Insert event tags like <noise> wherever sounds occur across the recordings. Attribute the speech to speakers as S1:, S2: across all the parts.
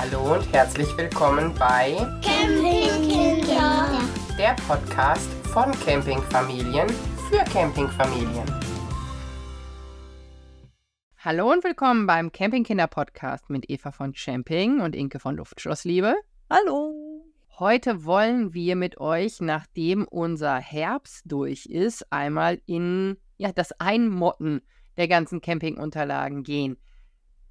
S1: Hallo und herzlich willkommen bei
S2: Campingkinder.
S1: der Podcast von Campingfamilien für Campingfamilien.
S3: Hallo und willkommen beim Campingkinder-Podcast mit Eva von Camping und Inke von Luftschlossliebe.
S4: Hallo.
S3: Heute wollen wir mit euch, nachdem unser Herbst durch ist, einmal in ja, das Einmotten der ganzen Campingunterlagen gehen.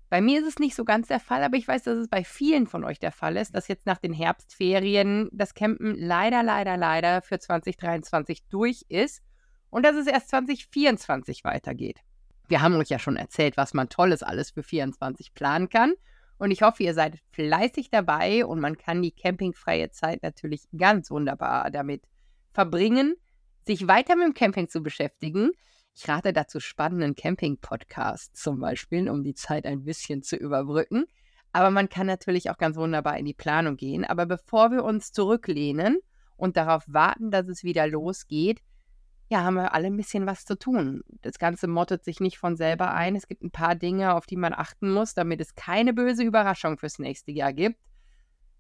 S3: Bei mir ist es nicht so ganz der Fall, aber ich weiß, dass es bei vielen von euch der Fall ist, dass jetzt nach den Herbstferien das Campen leider, leider, leider für 2023 durch ist und dass es erst 2024 weitergeht. Wir haben euch ja schon erzählt, was man Tolles alles für 24 planen kann. Und ich hoffe, ihr seid fleißig dabei und man kann die campingfreie Zeit natürlich ganz wunderbar damit verbringen, sich weiter mit dem Camping zu beschäftigen. Ich rate dazu spannenden Camping-Podcasts zum Beispiel, um die Zeit ein bisschen zu überbrücken. Aber man kann natürlich auch ganz wunderbar in die Planung gehen. Aber bevor wir uns zurücklehnen und darauf warten, dass es wieder losgeht, ja, haben wir alle ein bisschen was zu tun. Das Ganze mottet sich nicht von selber ein. Es gibt ein paar Dinge, auf die man achten muss, damit es keine böse Überraschung fürs nächste Jahr gibt.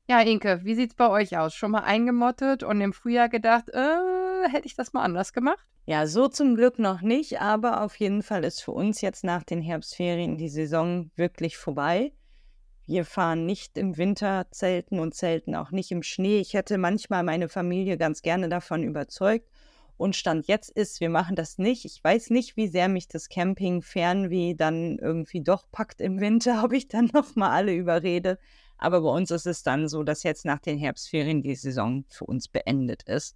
S3: Ja, Inke, wie sieht's bei euch aus? Schon mal eingemottet und im Frühjahr gedacht, äh, hätte ich das mal anders gemacht?
S4: Ja, so zum Glück noch nicht, aber auf jeden Fall ist für uns jetzt nach den Herbstferien die Saison wirklich vorbei. Wir fahren nicht im Winter zelten und zelten auch nicht im Schnee. Ich hätte manchmal meine Familie ganz gerne davon überzeugt. Und Stand jetzt ist, wir machen das nicht. Ich weiß nicht, wie sehr mich das Camping Fernweh dann irgendwie doch packt im Winter, <laughs> ob ich dann nochmal alle überrede. Aber bei uns ist es dann so, dass jetzt nach den Herbstferien die Saison für uns beendet ist.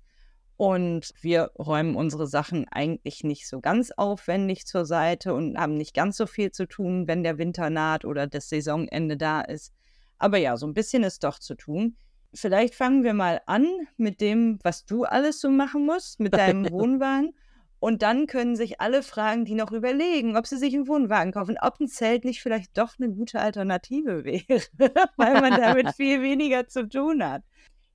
S4: Und wir räumen unsere Sachen eigentlich nicht so ganz aufwendig zur Seite und haben nicht ganz so viel zu tun, wenn der Winter naht oder das Saisonende da ist. Aber ja, so ein bisschen ist doch zu tun. Vielleicht fangen wir mal an mit dem, was du alles so machen musst mit deinem <laughs> Wohnwagen. Und dann können sich alle fragen, die noch überlegen, ob sie sich einen Wohnwagen kaufen, ob ein Zelt nicht vielleicht doch eine gute Alternative <laughs> wäre, weil man damit <laughs> viel weniger zu tun hat.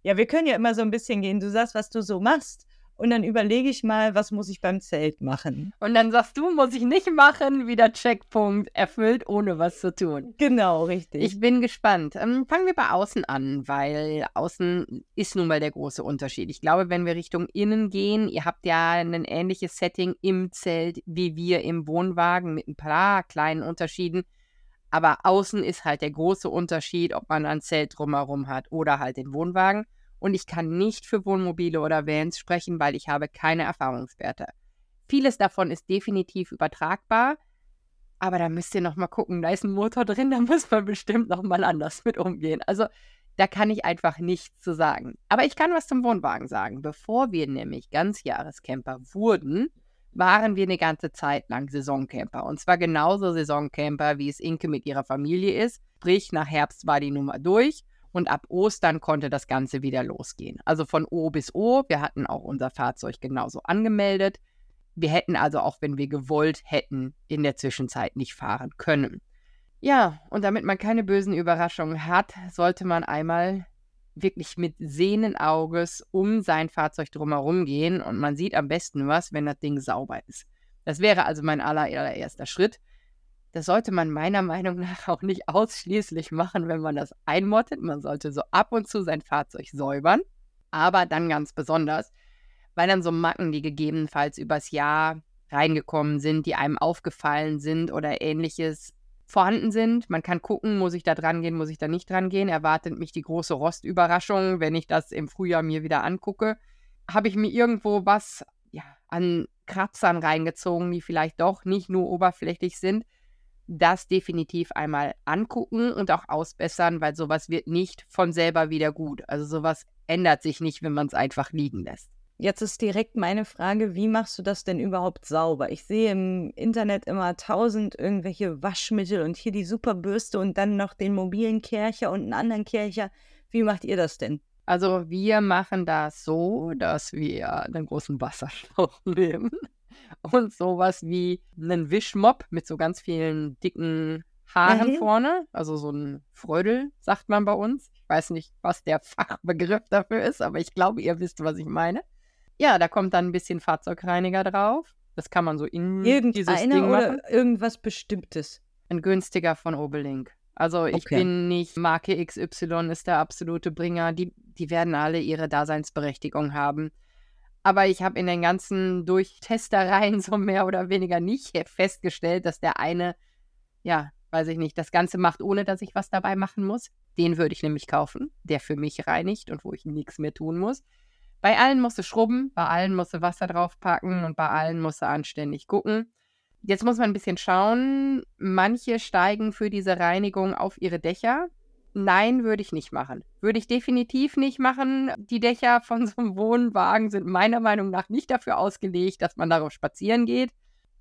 S4: Ja, wir können ja immer so ein bisschen gehen. Du sagst, was du so machst. Und dann überlege ich mal, was muss ich beim Zelt machen.
S3: Und dann sagst du, muss ich nicht machen, wieder Checkpunkt erfüllt, ohne was zu tun.
S4: Genau, richtig.
S3: Ich bin gespannt. Ähm, fangen wir bei außen an, weil außen ist nun mal der große Unterschied. Ich glaube, wenn wir Richtung innen gehen, ihr habt ja ein ähnliches Setting im Zelt wie wir im Wohnwagen mit ein paar kleinen Unterschieden. Aber außen ist halt der große Unterschied, ob man ein Zelt drumherum hat oder halt den Wohnwagen und ich kann nicht für Wohnmobile oder Vans sprechen, weil ich habe keine Erfahrungswerte. Vieles davon ist definitiv übertragbar, aber da müsst ihr noch mal gucken, da ist ein Motor drin, <laughs> da muss man bestimmt noch mal anders mit umgehen. Also da kann ich einfach nichts zu sagen. Aber ich kann was zum Wohnwagen sagen. Bevor wir nämlich Ganzjahrescamper wurden, waren wir eine ganze Zeit lang Saisoncamper. Und zwar genauso Saisoncamper, wie es Inke mit ihrer Familie ist. Sprich, nach Herbst war die Nummer durch und ab Ostern konnte das Ganze wieder losgehen. Also von O bis O. Wir hatten auch unser Fahrzeug genauso angemeldet. Wir hätten also auch, wenn wir gewollt hätten, in der Zwischenzeit nicht fahren können. Ja, und damit man keine bösen Überraschungen hat, sollte man einmal wirklich mit Sehnenauges um sein Fahrzeug drumherum gehen und man sieht am besten was, wenn das Ding sauber ist. Das wäre also mein allererster Schritt. Das sollte man meiner Meinung nach auch nicht ausschließlich machen, wenn man das einmottet. Man sollte so ab und zu sein Fahrzeug säubern, aber dann ganz besonders, weil dann so Macken, die gegebenenfalls übers Jahr reingekommen sind, die einem aufgefallen sind oder ähnliches vorhanden sind. Man kann gucken, muss ich da dran gehen, muss ich da nicht dran gehen. Erwartet mich die große Rostüberraschung, wenn ich das im Frühjahr mir wieder angucke. Habe ich mir irgendwo was ja, an Kratzern reingezogen, die vielleicht doch nicht nur oberflächlich sind, das definitiv einmal angucken und auch ausbessern, weil sowas wird nicht von selber wieder gut. Also sowas ändert sich nicht, wenn man es einfach liegen lässt.
S4: Jetzt ist direkt meine Frage, wie machst du das denn überhaupt sauber? Ich sehe im Internet immer tausend irgendwelche Waschmittel und hier die Superbürste und dann noch den mobilen Kercher und einen anderen Kercher. Wie macht ihr das denn?
S3: Also wir machen das so, dass wir einen großen Wasserschlauch <laughs> nehmen <laughs> und sowas wie einen Wischmopp mit so ganz vielen dicken Haaren
S4: Mhm.
S3: vorne, also so ein Frödel, sagt man bei uns. Ich weiß nicht, was der Fachbegriff dafür ist, aber ich glaube, ihr wisst, was ich meine. Ja, da kommt dann ein bisschen Fahrzeugreiniger drauf. Das kann man so in dieses Ding machen.
S4: oder irgendwas Bestimmtes?
S3: Ein günstiger von Obelink. Also ich
S4: Okay.
S3: bin nicht, Marke XY ist der absolute Bringer. Die, die werden alle ihre Daseinsberechtigung haben. Aber ich habe in den ganzen Durchtestereien <laughs> so mehr oder weniger nicht festgestellt, dass der eine, ja, weiß ich nicht, das Ganze macht, ohne dass ich was dabei machen muss. Den würde ich nämlich kaufen, der für mich reinigt und wo ich nichts mehr tun muss. Bei allen musst du schrubben, bei allen musst du Wasser draufpacken und bei allen musst du anständig gucken. Jetzt muss man ein bisschen schauen. Manche steigen für diese Reinigung auf ihre Dächer. Nein, würde ich nicht machen. Würde ich definitiv nicht machen. Die Dächer von so einem Wohnwagen sind meiner Meinung nach nicht dafür ausgelegt, dass man darauf spazieren geht.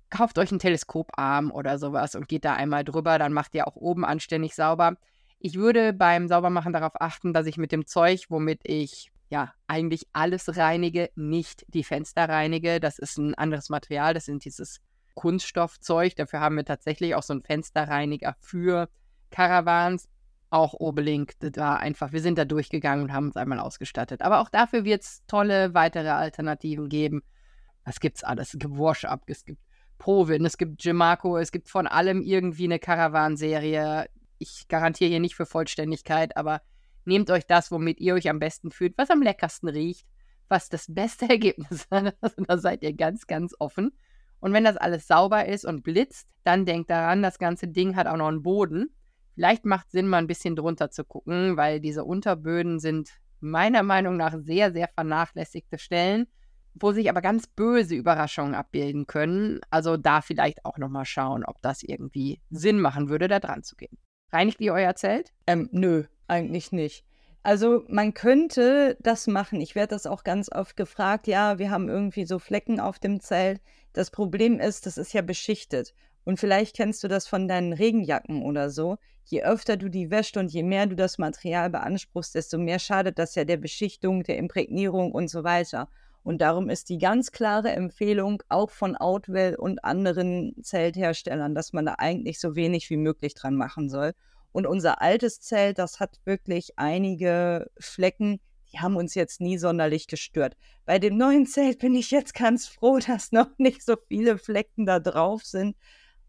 S3: Kauft euch einen Teleskoparm oder sowas und geht da einmal drüber, dann macht ihr auch oben anständig sauber. Ich würde beim Saubermachen darauf achten, dass ich mit dem Zeug, womit ich ja eigentlich alles reinige, nicht die Fenster reinige. Das ist ein anderes Material, das sind dieses Kunststoffzeug. Dafür haben wir tatsächlich auch so einen Fensterreiniger für Caravans. Auch Obelink, da einfach, wir sind da durchgegangen und haben uns einmal ausgestattet. Aber auch dafür wird es tolle weitere Alternativen geben. Was gibt's alles? Es gibt Wash-Up, es gibt Provin, es gibt Gemaco, es gibt von allem irgendwie eine Caravan-Serie. Ich garantiere hier nicht für Vollständigkeit, aber nehmt euch das, womit ihr euch am besten fühlt, was am leckersten riecht, was das beste <laughs> Ergebnis hat. Also da seid ihr ganz, ganz offen. Und wenn das alles sauber ist und blitzt, dann denkt daran, das ganze Ding hat auch noch einen Boden. Vielleicht macht Sinn, mal ein bisschen drunter zu gucken, weil diese Unterböden sind meiner Meinung nach sehr, sehr vernachlässigte Stellen, wo sich aber ganz böse Überraschungen abbilden können. Also da vielleicht auch nochmal schauen, ob das irgendwie Sinn machen würde, da dran zu gehen. Reinigt ihr euer Zelt?
S4: Ähm, nö, eigentlich nicht. Also man könnte das machen. Ich werde das auch ganz oft gefragt. Ja, wir haben irgendwie so Flecken auf dem Zelt. Das Problem ist, das ist ja beschichtet. Und vielleicht kennst du das von deinen Regenjacken oder so. Je öfter du die wäscht und je mehr du das Material beanspruchst, desto mehr schadet das ja der Beschichtung, der Imprägnierung und so weiter. Und darum ist die ganz klare Empfehlung auch von Outwell und anderen Zeltherstellern, dass man da eigentlich so wenig wie möglich dran machen soll. Und unser altes Zelt, das hat wirklich einige Flecken, die haben uns jetzt nie sonderlich gestört. Bei dem neuen Zelt bin ich jetzt ganz froh, <laughs> dass noch nicht so viele Flecken da drauf sind.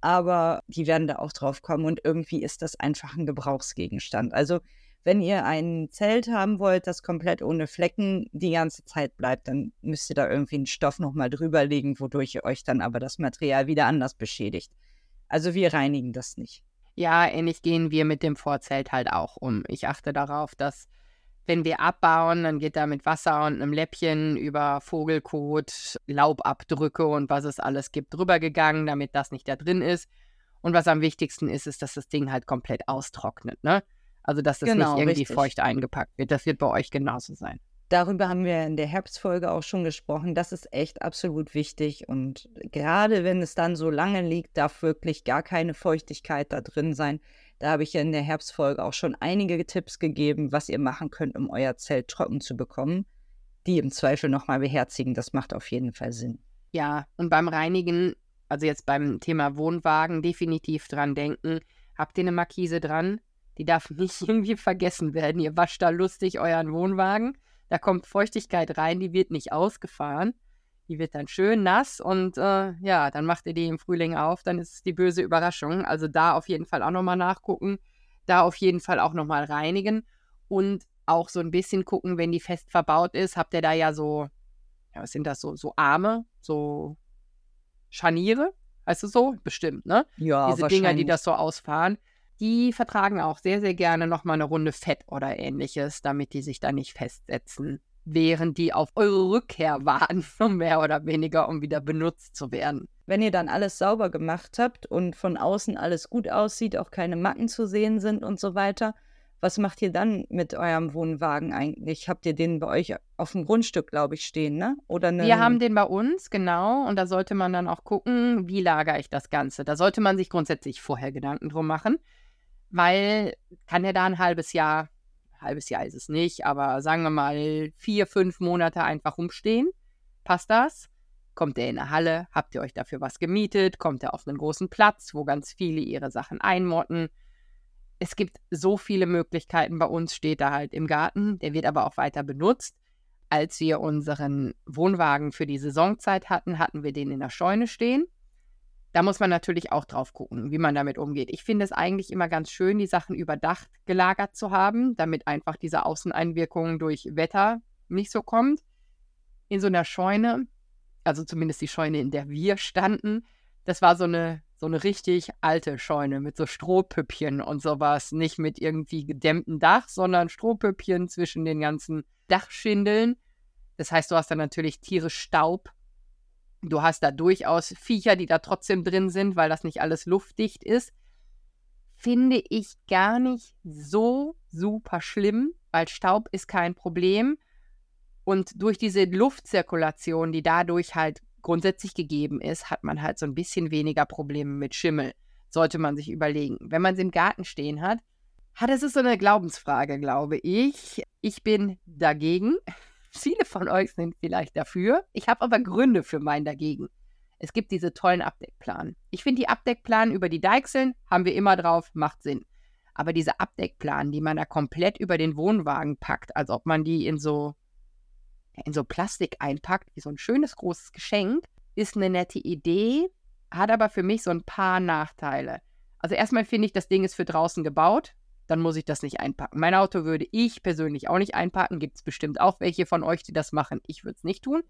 S4: Aber die werden da auch drauf kommen und irgendwie ist das einfach ein Gebrauchsgegenstand. Also wenn ihr ein Zelt haben wollt, das komplett ohne Flecken die ganze Zeit bleibt, dann müsst ihr da irgendwie einen Stoff nochmal drüber legen, wodurch ihr euch dann aber das Material wieder anders beschädigt. Also wir reinigen das nicht.
S3: Ja, ähnlich gehen wir mit dem Vorzelt halt auch um. Ich achte darauf, dass wenn wir abbauen, dann geht da mit Wasser und einem Läppchen über Vogelkot, Laubabdrücke und was es alles gibt drüber gegangen, damit das nicht da drin ist. Und was am wichtigsten ist, ist, dass das Ding halt komplett austrocknet, ne? Also, dass das
S4: Genau,
S3: nicht irgendwie
S4: richtig.
S3: feucht eingepackt wird. Das wird bei euch genauso sein.
S4: Darüber haben wir in der Herbstfolge auch schon gesprochen. Das ist echt absolut wichtig. Und gerade wenn es dann so lange liegt, darf wirklich gar keine Feuchtigkeit da drin sein. Da habe ich ja in der Herbstfolge auch schon einige Tipps gegeben, was ihr machen könnt, um euer Zelt trocken zu bekommen. Die im Zweifel nochmal beherzigen. Das macht auf jeden Fall Sinn.
S3: Ja, und beim Reinigen, also jetzt beim Thema Wohnwagen, definitiv dran denken. Habt ihr eine Markise dran? Die darf <laughs> nicht irgendwie vergessen werden. Ihr wascht da lustig euren Wohnwagen. Da kommt Feuchtigkeit rein, die wird nicht ausgefahren. Die wird dann schön nass und äh, ja, dann macht ihr die im Frühling auf, dann ist es die böse Überraschung. Also da auf jeden Fall auch nochmal nachgucken. Da auf jeden Fall auch nochmal reinigen und auch so ein bisschen gucken, wenn die fest verbaut ist, habt ihr da ja so, ja, was sind das so, so Arme, so Scharniere, heißt es so? Bestimmt, ne?
S4: Ja,
S3: Diese Dinger, die das so ausfahren, die vertragen auch sehr, sehr gerne nochmal eine Runde Fett oder ähnliches, damit die sich da nicht festsetzen, während die auf eure Rückkehr warten, <laughs> mehr oder weniger, um wieder benutzt zu werden.
S4: Wenn ihr dann alles sauber gemacht habt und von außen alles gut aussieht, auch keine Macken zu sehen sind und so weiter, was macht ihr dann mit eurem Wohnwagen eigentlich? Habt ihr den bei euch auf dem Grundstück, glaube ich, stehen, ne? Oder eine,
S3: Wir haben den bei uns, genau, und da sollte man dann auch gucken, wie lagere ich das Ganze. Da sollte man sich grundsätzlich vorher Gedanken drum machen, weil kann ja da ein halbes Jahr, halbes Jahr ist es nicht, aber sagen wir mal vier, fünf Monate einfach rumstehen. Passt das? Kommt er in eine Halle? Habt ihr euch dafür was gemietet? Kommt er auf einen großen Platz, wo ganz viele ihre Sachen einmotten? Es gibt so viele Möglichkeiten. Bei uns steht er halt im Garten. Der wird aber auch weiter benutzt. Als wir unseren Wohnwagen für die Saisonzeit hatten, hatten wir den in der Scheune stehen. Da muss man natürlich auch drauf gucken, wie man damit umgeht. Ich finde es eigentlich immer ganz schön, die Sachen überdacht gelagert zu haben, damit einfach diese Außeneinwirkung durch Wetter nicht so kommt. In so einer Scheune, also zumindest die Scheune, in der wir standen, das war so eine, so eine richtig alte Scheune mit so Strohpüppchen und sowas. Nicht mit irgendwie gedämmtem Dach, sondern Strohpüppchen zwischen den ganzen Dachschindeln. Das heißt, du hast dann natürlich tierisch Staub. Du hast da durchaus Viecher, die da trotzdem drin sind, weil das nicht alles luftdicht ist. Finde ich gar nicht so super schlimm, weil Staub ist kein Problem. Und durch diese Luftzirkulation, die dadurch halt grundsätzlich gegeben ist, hat man halt so ein bisschen weniger Probleme mit Schimmel. Sollte man sich überlegen. Wenn man sie im Garten stehen hat, hat es ist so eine Glaubensfrage, glaube ich. Ich bin dagegen. Viele von euch sind vielleicht dafür. Ich habe aber Gründe für mein Dagegen. Es gibt diese tollen Abdeckplanen. Ich finde die Abdeckplanen über die Deichseln haben wir immer drauf, macht Sinn. Aber diese Abdeckplanen, die man da komplett über den Wohnwagen packt, als ob man die in so in so Plastik einpackt, wie so ein schönes großes Geschenk, ist eine nette Idee, hat aber für mich so ein paar Nachteile. Also erstmal finde ich, das Ding ist für draußen gebaut, dann muss ich das nicht einpacken. Mein Auto würde ich persönlich auch nicht einpacken, gibt es bestimmt auch welche von euch, die das machen. Ich würde es nicht tun.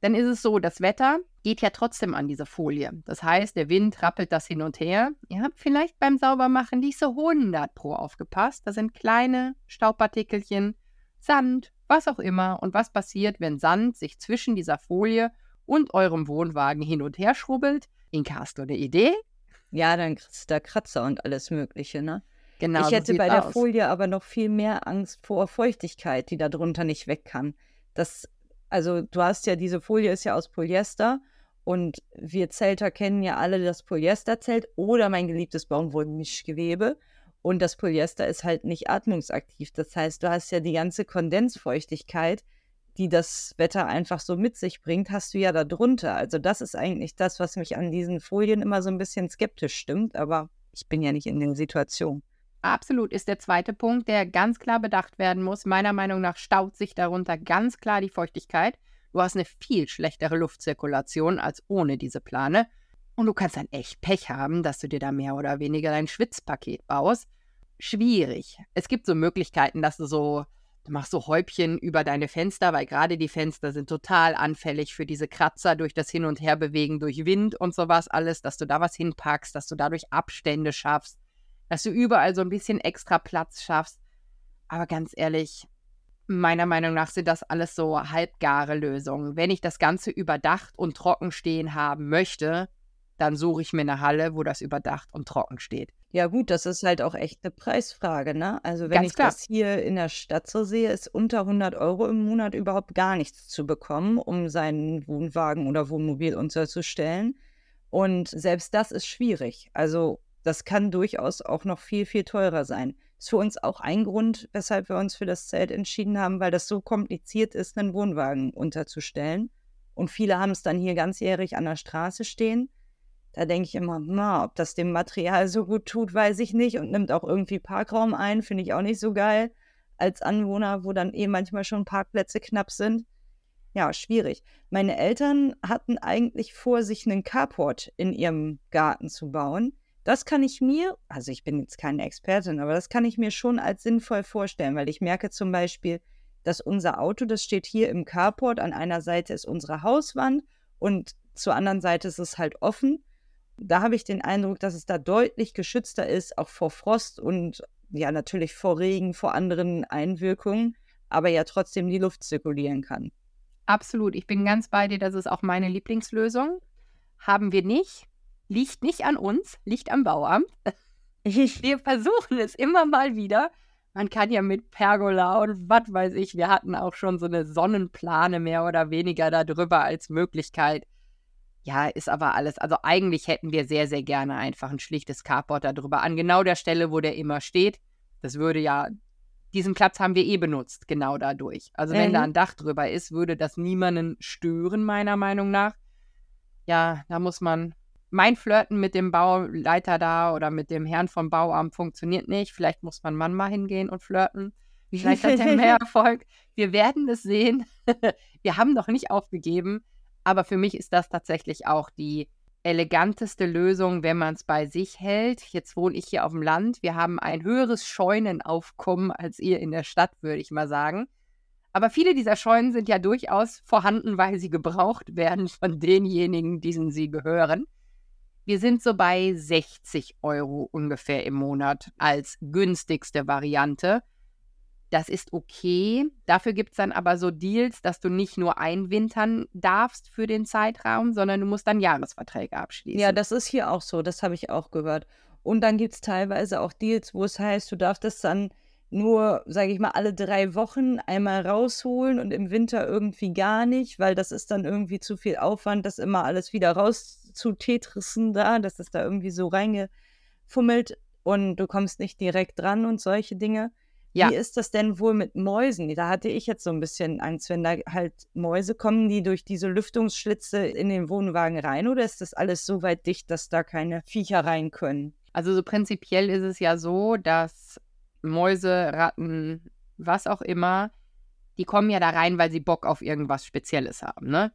S3: Dann ist es so, das Wetter geht ja trotzdem an diese Folie. Das heißt, der Wind rappelt das hin und her. Ihr habt vielleicht beim Saubermachen nicht so 100 pro aufgepasst. Da sind kleine Staubpartikelchen, Sand, was auch immer. Und was passiert, wenn Sand sich zwischen dieser Folie und eurem Wohnwagen hin und her schrubbelt? Inka, hast du eine Idee?
S4: Ja, dann kriegst du da Kratzer und alles Mögliche, ne?
S3: Genau.
S4: ich hätte bei der
S3: aus.
S4: Folie aber noch viel mehr Angst vor Feuchtigkeit, die darunter nicht weg kann. Das, also du hast ja, diese Folie ist ja aus Polyester und wir Zelter kennen ja alle das Polyesterzelt oder mein geliebtes Baumwollmischgewebe. Und das Polyester ist halt nicht atmungsaktiv. Das heißt, du hast ja die ganze Kondensfeuchtigkeit, die das Wetter einfach so mit sich bringt, hast du ja da drunter. Also das ist eigentlich das, was mich an diesen Folien immer so ein bisschen skeptisch stimmt. Aber ich bin ja nicht in der Situation.
S3: Absolut ist der zweite Punkt, der ganz klar bedacht werden muss. Meiner Meinung nach staut sich darunter ganz klar die Feuchtigkeit. Du hast eine viel schlechtere Luftzirkulation als ohne diese Plane. Und du kannst dann echt Pech haben, dass du dir da mehr oder weniger dein Schwitzpaket baust. Schwierig. Es gibt so Möglichkeiten, dass du so, du machst so Häubchen über deine Fenster, weil gerade die Fenster sind total anfällig für diese Kratzer durch das Hin- und Herbewegen, durch Wind und sowas alles, dass du da was hinpackst, dass du dadurch Abstände schaffst dass du überall so ein bisschen extra Platz schaffst. Aber ganz ehrlich, meiner Meinung nach sind das alles so halbgare Lösungen. Wenn ich das Ganze überdacht und trocken stehen haben möchte, dann suche ich mir eine Halle, wo das überdacht und trocken steht.
S4: Ja, gut, das ist halt auch echt eine Preisfrage, ne? Also, wenn
S3: Ganz
S4: ich
S3: klar.
S4: das hier in der Stadt so sehe, ist unter 100 Euro im Monat überhaupt gar nichts zu bekommen, um seinen Wohnwagen oder Wohnmobil unterzustellen. Und selbst das ist schwierig. Also, das kann durchaus auch noch viel, viel teurer sein. Ist für uns auch ein Grund, weshalb wir uns für das Zelt entschieden haben, weil das so kompliziert ist, einen Wohnwagen unterzustellen. Und viele haben es dann hier ganzjährig an der Straße stehen. Da denke ich immer, na, ob das dem Material so gut tut, weiß ich nicht und nimmt auch irgendwie Parkraum ein, finde ich auch nicht so geil als Anwohner, wo dann eh manchmal schon Parkplätze knapp sind. Ja, schwierig. Meine Eltern hatten eigentlich vor, sich einen Carport in ihrem Garten zu bauen. Das kann ich mir, also ich bin jetzt keine Expertin, aber das kann ich mir schon als sinnvoll vorstellen, weil ich merke zum Beispiel, dass unser Auto, das steht hier im Carport, an einer Seite ist unsere Hauswand und zur anderen Seite ist es halt offen. Da habe ich den Eindruck, dass es da deutlich geschützter ist, auch vor Frost und ja, natürlich vor Regen, vor anderen Einwirkungen, aber ja trotzdem die Luft zirkulieren kann.
S3: Absolut. Ich bin ganz bei dir. Das ist auch meine Lieblingslösung. Haben wir nicht. Liegt nicht an uns, liegt am Bauamt. Wir versuchen es immer mal wieder. Man kann ja mit Pergola und was weiß ich, wir hatten auch schon so eine Sonnenplane mehr oder weniger darüber als Möglichkeit. Ja, ist aber alles. Also eigentlich hätten wir sehr, sehr gerne einfach ein schlichtes Carport darüber an genau der Stelle, wo der immer steht. Das würde ja, diesen Platz haben wir eh benutzt, genau dadurch. Also wenn
S4: Mhm.
S3: da ein Dach drüber ist, würde das niemanden stören, meiner Meinung nach. Ja, da muss man mein Flirten mit dem Bauleiter da oder mit dem Herrn vom Bauamt funktioniert nicht. Vielleicht muss mein Mann mal hingehen und flirten. Vielleicht hat er mehr <laughs> Erfolg. Wir werden es sehen. <laughs> Wir haben noch nicht aufgegeben. Aber für mich ist das tatsächlich auch die eleganteste Lösung, wenn man es bei sich hält. Jetzt wohne ich hier auf dem Land. Wir haben ein höheres Scheunenaufkommen als ihr in der Stadt, würde ich mal sagen. Aber viele dieser Scheunen sind ja durchaus vorhanden, weil sie gebraucht werden von denjenigen, denen sie gehören. Wir sind so bei 60 Euro ungefähr im Monat als günstigste Variante. Das ist okay. Dafür gibt es dann aber so Deals, dass du nicht nur einwintern darfst für den Zeitraum, sondern du musst dann Jahresverträge abschließen.
S4: Ja, das ist hier auch so. Das habe ich auch gehört. Und dann gibt es teilweise auch Deals, wo es heißt, du darfst es dann nur, sage ich mal, alle drei Wochen einmal rausholen und im Winter irgendwie gar nicht, weil das ist dann irgendwie zu viel Aufwand, das immer alles wieder rauszutetrissen da, dass es da irgendwie so reingefummelt und du kommst nicht direkt dran und solche Dinge. Ja. Wie ist das denn wohl mit Mäusen? Da hatte ich jetzt so ein bisschen Angst, wenn da halt Mäuse kommen, die durch diese Lüftungsschlitze in den Wohnwagen rein oder ist das alles so weit dicht, dass da keine Viecher rein können?
S3: Also so prinzipiell ist es ja so, dass Mäuse, Ratten, was auch immer, die kommen ja da rein, weil sie Bock auf irgendwas Spezielles haben, ne?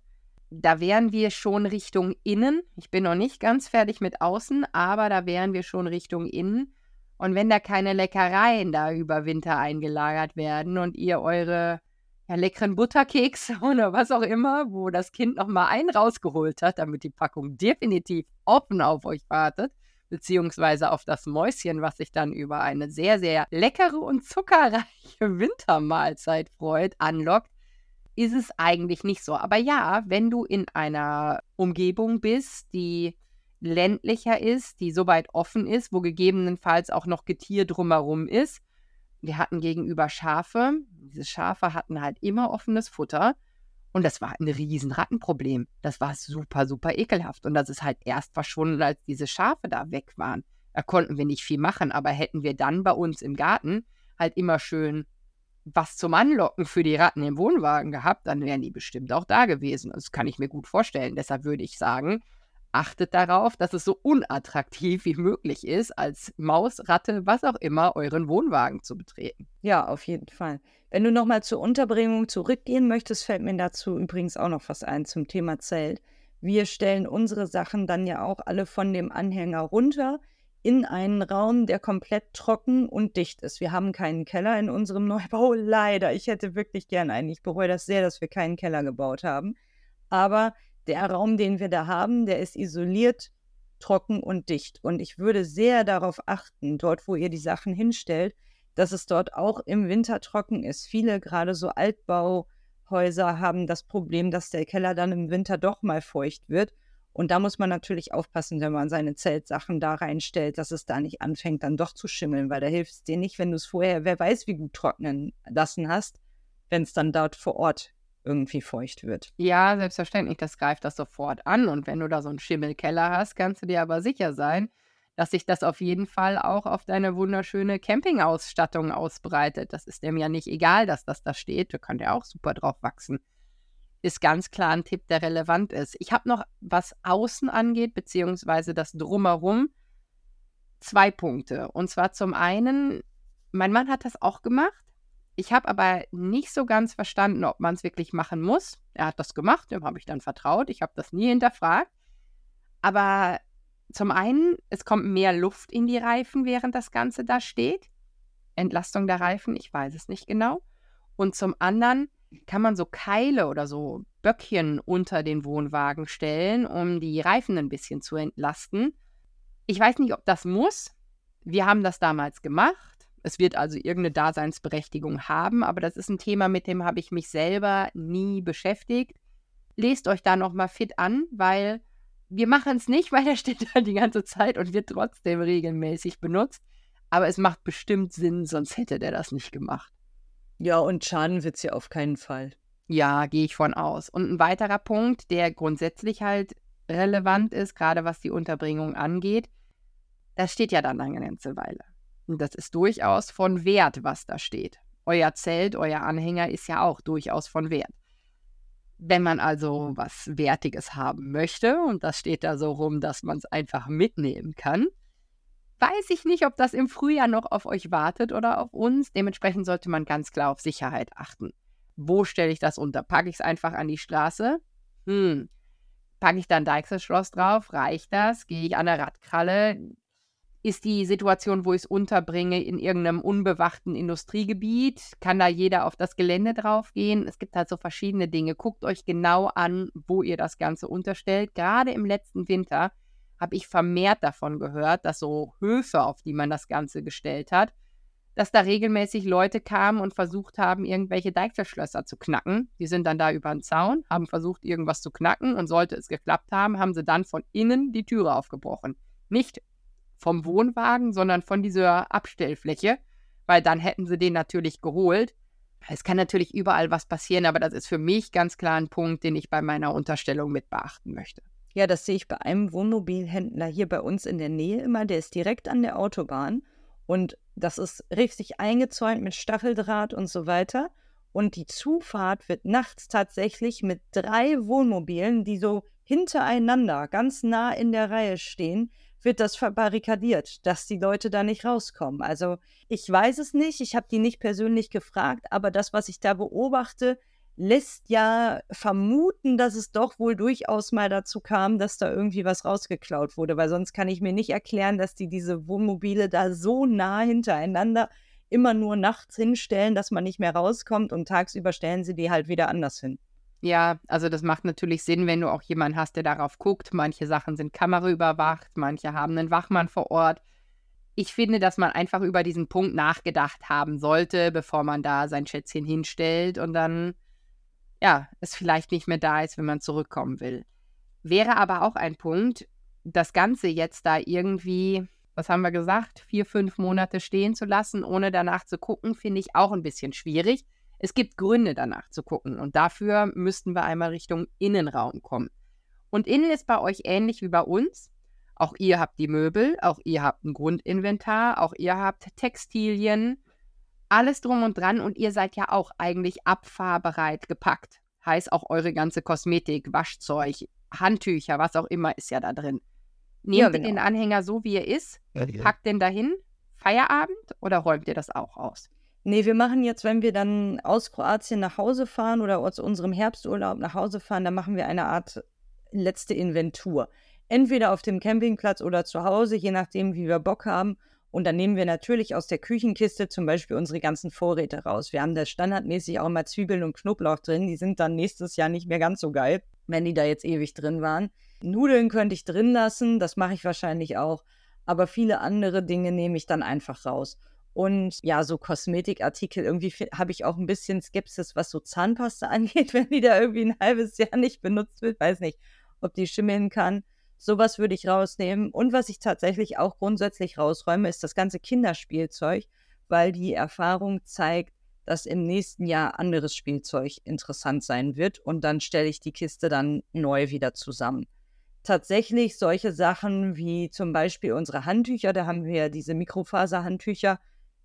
S3: Da wären wir schon Richtung innen. Ich bin noch nicht ganz fertig mit außen, aber da wären wir schon Richtung innen. Und wenn da keine Leckereien da über Winter eingelagert werden und ihr eure ja, leckeren Butterkekse <laughs> oder was auch immer, wo das Kind nochmal einen rausgeholt hat, damit die Packung definitiv offen auf euch wartet, beziehungsweise auf das Mäuschen, was sich dann über eine sehr, sehr leckere und zuckerreiche <laughs> Wintermahlzeit freut, anlockt, ist es eigentlich nicht so. Aber ja, wenn du in einer Umgebung bist, die ländlicher ist, die so weit offen ist, wo gegebenenfalls auch noch Getier drumherum ist. Wir hatten gegenüber Schafe. Diese Schafe hatten halt immer offenes Futter. Und das war ein riesen Rattenproblem. Das war super, super ekelhaft. Und das ist halt erst verschwunden, als diese Schafe da weg waren. Da konnten wir nicht viel machen, aber hätten wir dann bei uns im Garten halt immer schön was zum Anlocken für die Ratten im Wohnwagen gehabt, dann wären die bestimmt auch da gewesen. Das kann ich mir gut vorstellen. Deshalb würde ich sagen, achtet darauf, dass es so unattraktiv wie möglich ist, als Maus, Ratte, was auch immer, euren Wohnwagen zu betreten.
S4: Ja, auf jeden Fall. Wenn du nochmal zur Unterbringung zurückgehen möchtest, fällt mir dazu übrigens auch noch was ein zum Thema Zelt. Wir stellen unsere Sachen dann ja auch alle von dem Anhänger runter in einen Raum, der komplett trocken und dicht ist. Wir haben keinen Keller in unserem <laughs> Neubau, leider. Ich hätte wirklich gern einen. Ich bereue das sehr, dass wir keinen Keller gebaut haben. Aber der Raum, den wir da haben, der ist isoliert, trocken und dicht. Und ich würde sehr darauf achten, dort, wo ihr die Sachen hinstellt, dass es dort auch im Winter trocken ist. Viele, gerade so Altbauhäuser, haben das Problem, dass der Keller dann im Winter doch mal feucht wird. Und da muss man natürlich aufpassen, wenn man seine Zeltsachen da reinstellt, dass es da nicht anfängt, dann doch zu schimmeln, weil da hilft es dir nicht, wenn du es vorher, wer weiß, wie gut trocknen lassen hast, wenn es dann dort vor Ort irgendwie feucht wird.
S3: Ja, selbstverständlich, das greift das sofort an. Und wenn du da so einen Schimmelkeller hast, kannst du dir aber sicher sein, dass sich das auf jeden Fall auch auf deine wunderschöne Campingausstattung ausbreitet. Das ist dem ja nicht egal, dass das da steht. Da kann der auch super drauf wachsen. Ist ganz klar ein Tipp, der relevant ist. Ich habe noch, was außen angeht, beziehungsweise das Drumherum, zwei Punkte. Und zwar zum einen, mein Mann hat das auch gemacht. Ich habe aber nicht so ganz verstanden, ob man es wirklich machen muss. Er hat das gemacht, dem habe ich dann vertraut. Ich habe das nie hinterfragt. Aber zum einen, es kommt mehr Luft in die Reifen, während das Ganze da steht. Entlastung der Reifen, ich weiß es nicht genau. Und zum anderen kann man so Keile oder so Böckchen unter den Wohnwagen stellen, um die Reifen ein bisschen zu entlasten. Ich weiß nicht, ob das muss. Wir haben das damals gemacht. Es wird also irgendeine Daseinsberechtigung haben, aber das ist ein Thema, mit dem habe ich mich selber nie beschäftigt. Lest euch da nochmal fit an, weil wir machen es nicht, <laughs> weil der steht da die ganze Zeit und wird trotzdem regelmäßig benutzt. Aber es macht bestimmt Sinn, sonst hätte der das nicht gemacht.
S4: Ja, und schaden wird ja auf keinen Fall.
S3: Ja, gehe ich von aus. Und ein weiterer Punkt, der grundsätzlich halt relevant ist, gerade was die Unterbringung angeht, das steht ja dann eine ganze Weile. Und das ist durchaus von Wert, was da steht. Euer Zelt, euer Anhänger ist ja auch durchaus von Wert. Wenn man also was Wertiges haben möchte, und das steht da so rum, dass man es einfach mitnehmen kann, weiß ich nicht, ob das im Frühjahr noch auf euch wartet oder auf uns. Dementsprechend sollte man ganz klar auf Sicherheit achten. Wo stelle ich das unter? Packe ich es einfach an die Straße? Hm. Packe ich dann Deichselschloss drauf? Reicht das? Gehe ich an der Radkralle? Ist die Situation, wo ich es unterbringe, in irgendeinem unbewachten Industriegebiet? Kann da jeder auf das Gelände draufgehen? Es gibt halt so verschiedene Dinge. Guckt euch genau an, wo ihr das Ganze unterstellt. Gerade im letzten Winter habe ich vermehrt davon gehört, dass so Höfe, auf die man das Ganze gestellt hat, dass da regelmäßig Leute kamen und versucht haben, irgendwelche Deichselschlösser zu knacken. Die sind dann da über den Zaun, haben versucht, irgendwas zu knacken und sollte es geklappt haben, haben sie dann von innen die Türe aufgebrochen. Nicht vom Wohnwagen, sondern von dieser Abstellfläche, weil dann hätten sie den natürlich geholt. Es kann natürlich überall was passieren, aber das ist für mich ganz klar ein Punkt, den ich bei meiner Unterstellung mit beachten möchte.
S4: Ja, das sehe ich bei einem Wohnmobilhändler hier bei uns in der Nähe immer. Der ist direkt an der Autobahn und das ist richtig eingezäunt mit Stacheldraht und so weiter. Und die Zufahrt wird nachts tatsächlich mit drei Wohnmobilen, die so hintereinander ganz nah in der Reihe stehen, wird das verbarrikadiert, dass die Leute da nicht rauskommen. Also ich weiß es nicht, ich habe die nicht persönlich gefragt, aber das, was ich da beobachte, lässt ja vermuten, dass es doch wohl durchaus mal dazu kam, dass da irgendwie was rausgeklaut wurde, weil sonst kann ich mir nicht erklären, dass die diese Wohnmobile da so nah hintereinander immer nur nachts hinstellen, dass man nicht mehr rauskommt und tagsüber stellen sie die halt wieder anders hin.
S3: Ja, also das macht natürlich Sinn, wenn du auch jemanden hast, der darauf guckt. Manche Sachen sind kameraüberwacht, manche haben einen Wachmann vor Ort. Ich finde, dass man einfach über diesen Punkt nachgedacht haben sollte, bevor man da sein Schätzchen hinstellt und dann, ja, es vielleicht nicht mehr da ist, wenn man zurückkommen will. Wäre aber auch ein Punkt, das Ganze jetzt da irgendwie, was haben wir gesagt, vier, fünf Monate stehen zu lassen, ohne danach zu gucken, finde ich auch ein bisschen schwierig. Es gibt Gründe danach zu gucken und dafür müssten wir einmal Richtung Innenraum kommen. Und innen ist bei euch ähnlich wie bei uns. Auch ihr habt die Möbel, auch ihr habt ein Grundinventar, auch ihr habt Textilien, alles drum und dran und ihr seid ja auch eigentlich abfahrbereit gepackt. Heißt auch eure ganze Kosmetik, Waschzeug, Handtücher, was auch immer ist ja da drin. Nehmt ja, genau. den Anhänger so, wie er ist, packt den dahin, Feierabend oder räumt ihr das auch aus?
S4: Nee, wir machen jetzt, wenn wir dann aus Kroatien nach Hause fahren oder aus unserem Herbsturlaub nach Hause fahren, dann machen wir eine Art letzte Inventur. Entweder auf dem Campingplatz oder zu Hause, je nachdem, wie wir Bock haben. Und dann nehmen wir natürlich aus der Küchenkiste zum Beispiel unsere ganzen Vorräte raus. Wir haben da standardmäßig auch immer Zwiebeln und Knoblauch drin. Die sind dann nächstes Jahr nicht mehr ganz so geil, wenn die da jetzt ewig drin waren. Nudeln könnte ich drin lassen, das mache ich wahrscheinlich auch. Aber viele andere Dinge nehme ich dann einfach raus. Und ja, so Kosmetikartikel, irgendwie habe ich auch ein bisschen Skepsis, was so Zahnpasta <laughs> angeht, wenn die da irgendwie ein halbes Jahr nicht benutzt wird. Weiß nicht, ob die schimmeln kann. Sowas würde ich rausnehmen. Und was ich tatsächlich auch grundsätzlich rausräume, ist das ganze Kinderspielzeug, weil die Erfahrung zeigt, dass im nächsten Jahr anderes Spielzeug interessant sein wird. Und dann stelle ich die Kiste dann neu wieder zusammen tatsächlich solche Sachen wie zum Beispiel unsere Handtücher, da haben wir ja diese Mikrofaserhandtücher,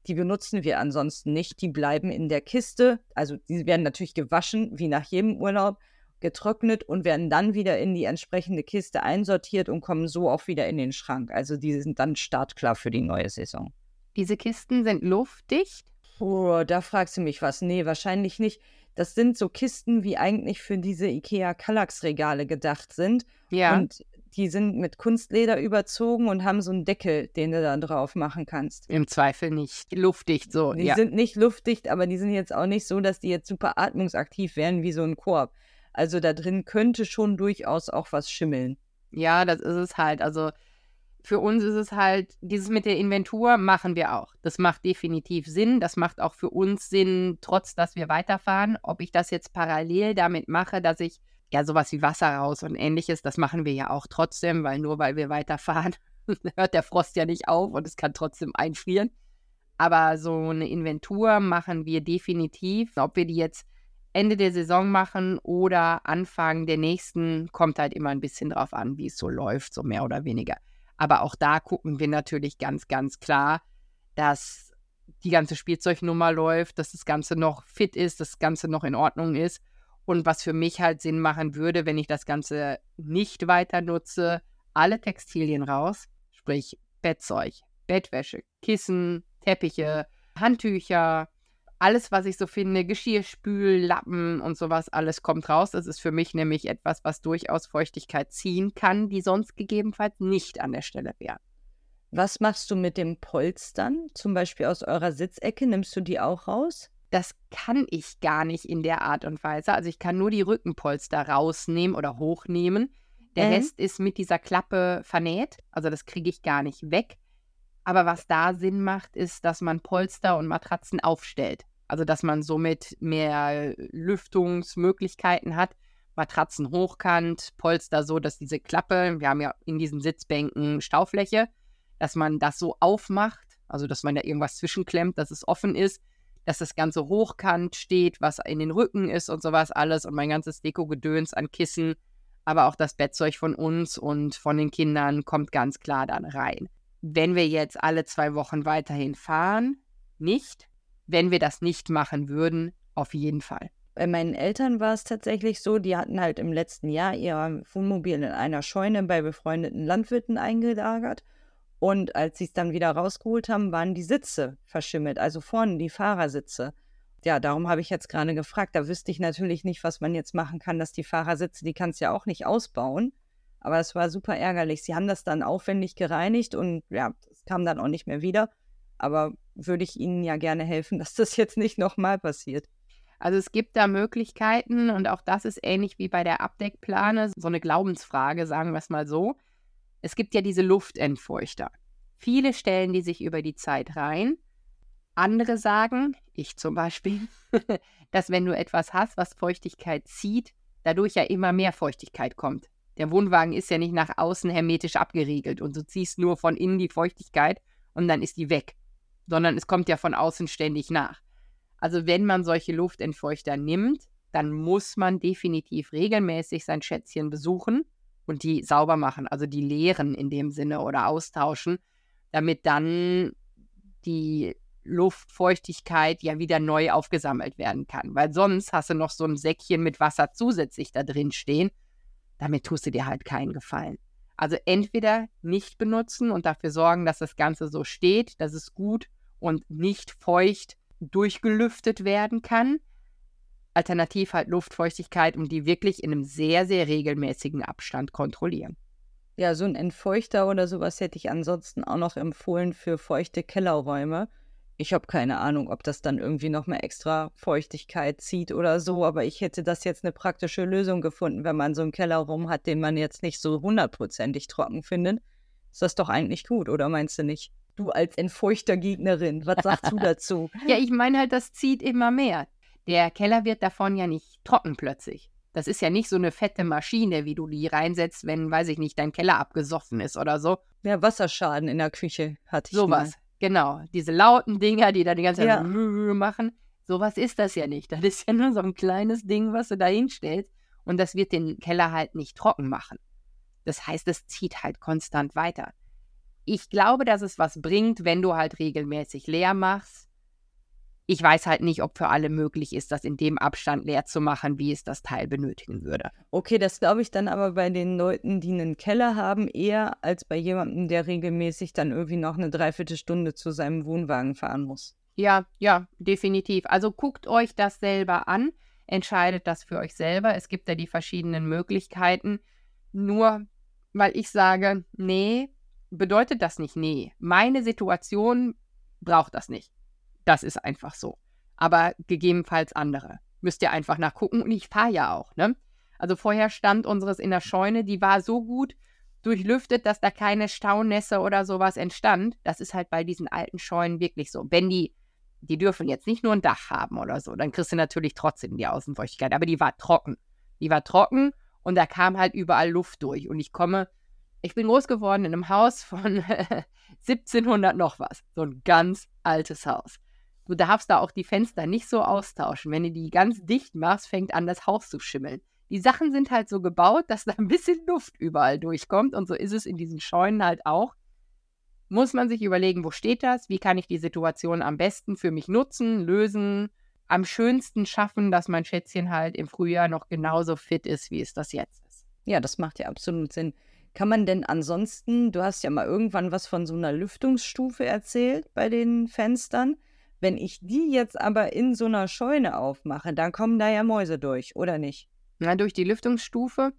S4: die benutzen wir ansonsten nicht. Die bleiben in der Kiste. Also die werden natürlich gewaschen, wie nach jedem Urlaub, getrocknet und werden dann wieder in die entsprechende Kiste einsortiert und kommen so auch wieder in den Schrank. Also die sind dann startklar für die neue Saison.
S3: Diese Kisten sind luftdicht?
S4: Oh, da fragst du mich was. Nee, wahrscheinlich nicht. Das sind so Kisten, wie eigentlich für diese IKEA Kallax-Regale gedacht sind. Ja. Und die sind mit Kunstleder überzogen und haben so einen Deckel, den du da drauf machen kannst.
S3: Im Zweifel nicht luftdicht so.
S4: Die ja. sind nicht luftdicht, aber die sind jetzt auch nicht so, dass die jetzt super atmungsaktiv wären wie so ein Korb. Also da drin könnte schon durchaus auch was schimmeln.
S3: Ja, das ist es halt. Also für uns ist es halt, dieses mit der Inventur machen wir auch. Das macht definitiv Sinn. Das macht auch für uns Sinn, trotz dass wir weiterfahren. Ob ich das jetzt parallel damit mache, dass ich ja, sowas wie Wasser raus und ähnliches, das machen wir ja auch trotzdem, weil nur weil wir weiterfahren, <laughs> hört der Frost ja nicht auf und es kann trotzdem einfrieren. Aber so eine Inventur machen wir definitiv. Ob wir die jetzt Ende der Saison machen oder Anfang der nächsten, kommt halt immer ein bisschen drauf an, wie es so läuft, so mehr oder weniger. Aber auch da gucken wir natürlich ganz, ganz klar, dass die ganze Spielzeugnummer läuft, dass das Ganze noch fit ist, dass das Ganze noch in Ordnung ist und was für mich halt Sinn machen würde, wenn ich das Ganze nicht weiter nutze, alle Textilien raus, sprich Bettzeug, Bettwäsche, Kissen, Teppiche, Handtücher, alles, was ich so finde, Geschirrspül, Lappen und sowas, alles kommt raus. Das ist für mich nämlich etwas, was durchaus Feuchtigkeit ziehen kann, die sonst gegebenenfalls nicht an der Stelle wäre.
S4: Was machst du mit den Polstern? Zum Beispiel aus eurer Sitzecke, nimmst du die auch raus?
S3: Das kann ich gar nicht in der Art und Weise. Also ich kann nur die Rückenpolster rausnehmen oder hochnehmen. Der
S4: Mhm.
S3: Rest ist mit dieser Klappe vernäht. Also das kriege ich gar nicht weg. Aber was da Sinn macht, ist, dass man Polster und Matratzen aufstellt. Also dass man somit mehr Lüftungsmöglichkeiten hat. Matratzen hochkant, Polster so, dass diese Klappe, wir haben ja in diesen Sitzbänken Staufläche, dass man das so aufmacht, also dass man da irgendwas zwischenklemmt, dass es offen ist, dass das Ganze hochkant steht, was in den Rücken ist und sowas alles und mein ganzes Deko-Gedöns an Kissen, aber auch das Bettzeug von uns und von den Kindern kommt ganz klar dann rein. Wenn wir jetzt alle zwei Wochen weiterhin fahren, nicht. Wenn wir das nicht machen würden, auf jeden Fall.
S4: Bei meinen Eltern war es tatsächlich so, die hatten halt im letzten Jahr ihr Wohnmobil in einer Scheune bei befreundeten Landwirten eingelagert. Und als sie es dann wieder rausgeholt haben, waren die Sitze verschimmelt, also vorne die Fahrersitze. Ja, darum habe ich jetzt gerade gefragt. Da wüsste ich natürlich nicht, was man jetzt machen kann, dass die Fahrersitze, die kannst du ja auch nicht ausbauen. Aber es war super ärgerlich. Sie haben das dann aufwendig gereinigt und ja, es kam dann auch nicht mehr wieder. Aber würde ich Ihnen ja gerne helfen, <laughs> dass das jetzt nicht nochmal passiert.
S3: Also es gibt da Möglichkeiten und auch das ist ähnlich wie bei der Abdeckplane, so eine Glaubensfrage, sagen wir es mal so. Es gibt ja diese Luftentfeuchter. Viele stellen die sich über die Zeit rein. Andere sagen, ich zum Beispiel, <laughs> dass wenn du etwas hast, was Feuchtigkeit zieht, dadurch ja immer mehr Feuchtigkeit kommt. Der Wohnwagen ist ja nicht nach außen hermetisch abgeriegelt und du ziehst nur von innen die Feuchtigkeit und dann ist die weg, sondern es kommt ja von außen ständig nach. Also wenn man solche Luftentfeuchter nimmt, dann muss man definitiv regelmäßig sein Schätzchen besuchen und die sauber machen, also die leeren in dem Sinne oder austauschen, damit dann die Luftfeuchtigkeit ja wieder neu aufgesammelt werden kann. Weil sonst hast du noch so ein Säckchen mit Wasser zusätzlich da drin stehen. Damit tust du dir halt keinen Gefallen. Also entweder nicht benutzen und dafür sorgen, dass das Ganze so steht, dass es gut und nicht feucht durchgelüftet werden kann. Alternativ halt Luftfeuchtigkeit und die wirklich in einem sehr, sehr regelmäßigen Abstand kontrollieren.
S4: Ja, so ein Entfeuchter oder sowas hätte ich ansonsten auch noch empfohlen für feuchte Kellerräume. Ich habe keine Ahnung, ob das dann irgendwie noch mal extra Feuchtigkeit zieht oder so, aber ich hätte das jetzt eine praktische Lösung gefunden, wenn man so einen Kellerraum hat, den man jetzt nicht so hundertprozentig trocken findet. Ist das doch eigentlich gut, oder meinst du nicht? Du als Entfeuchtergegnerin, was sagst du <laughs> dazu?
S3: Ja, ich meine halt, das zieht immer mehr. Der Keller wird davon ja nicht trocken plötzlich. Das ist ja nicht so eine fette Maschine, wie du die reinsetzt, wenn, weiß ich nicht, dein Keller abgesoffen ist oder so.
S4: Ja, Wasserschaden in der Küche hatte ich
S3: Sowas. Genau. Diese lauten Dinger, die da die ganze Zeit
S4: Ja.
S3: machen. Sowas ist das ja nicht. Das ist ja nur so ein kleines Ding, was du da hinstellst. Und das wird den Keller halt nicht trocken machen. Das heißt, es zieht halt konstant weiter. Ich glaube, dass es was bringt, wenn du halt regelmäßig leer machst. Ich weiß halt nicht, ob für alle möglich ist, das in dem Abstand leer zu machen, wie es das Teil benötigen würde.
S4: Okay, das glaube ich dann aber bei den Leuten, die einen Keller haben, eher als bei jemandem, der regelmäßig dann irgendwie noch eine Dreiviertelstunde zu seinem Wohnwagen fahren muss.
S3: Ja, ja, definitiv. Also guckt euch das selber an, entscheidet das für euch selber. Es gibt ja die verschiedenen Möglichkeiten. Nur weil ich sage, nee, bedeutet das nicht nee. Meine Situation braucht das nicht. Das ist einfach so. Aber gegebenenfalls andere. Müsst ihr einfach nachgucken. Und ich fahre ja auch, ne? Also vorher stand unseres in der Scheune, die war so gut durchlüftet, dass da keine Staunässe oder sowas entstand. Das ist halt bei diesen alten Scheunen wirklich so. Wenn die, die dürfen jetzt nicht nur ein Dach haben oder so, dann kriegst du natürlich trotzdem die Außenfeuchtigkeit. Aber die war trocken. Die war trocken und da kam halt überall Luft durch. Und ich komme, ich bin groß geworden in einem Haus von <laughs> 1700 noch was. So ein ganz altes Haus. Du darfst da auch die Fenster nicht so austauschen. Wenn du die ganz dicht machst, fängt an, das Haus zu schimmeln. Die Sachen sind halt so gebaut, <laughs> dass da ein bisschen Luft überall durchkommt. Und so ist es in diesen Scheunen halt auch. Muss man sich überlegen, wo steht das? Wie kann ich die Situation am besten für mich nutzen, lösen, am schönsten schaffen, dass mein Schätzchen halt im Frühjahr noch genauso fit ist, wie es das jetzt ist.
S4: Ja, das macht ja absolut Sinn. Kann man denn ansonsten, du hast ja mal irgendwann was von so einer Lüftungsstufe erzählt bei den Fenstern. Wenn ich die jetzt aber in so einer Scheune aufmache, dann kommen da ja Mäuse durch, oder nicht?
S3: Na, durch die Lüftungsstufe,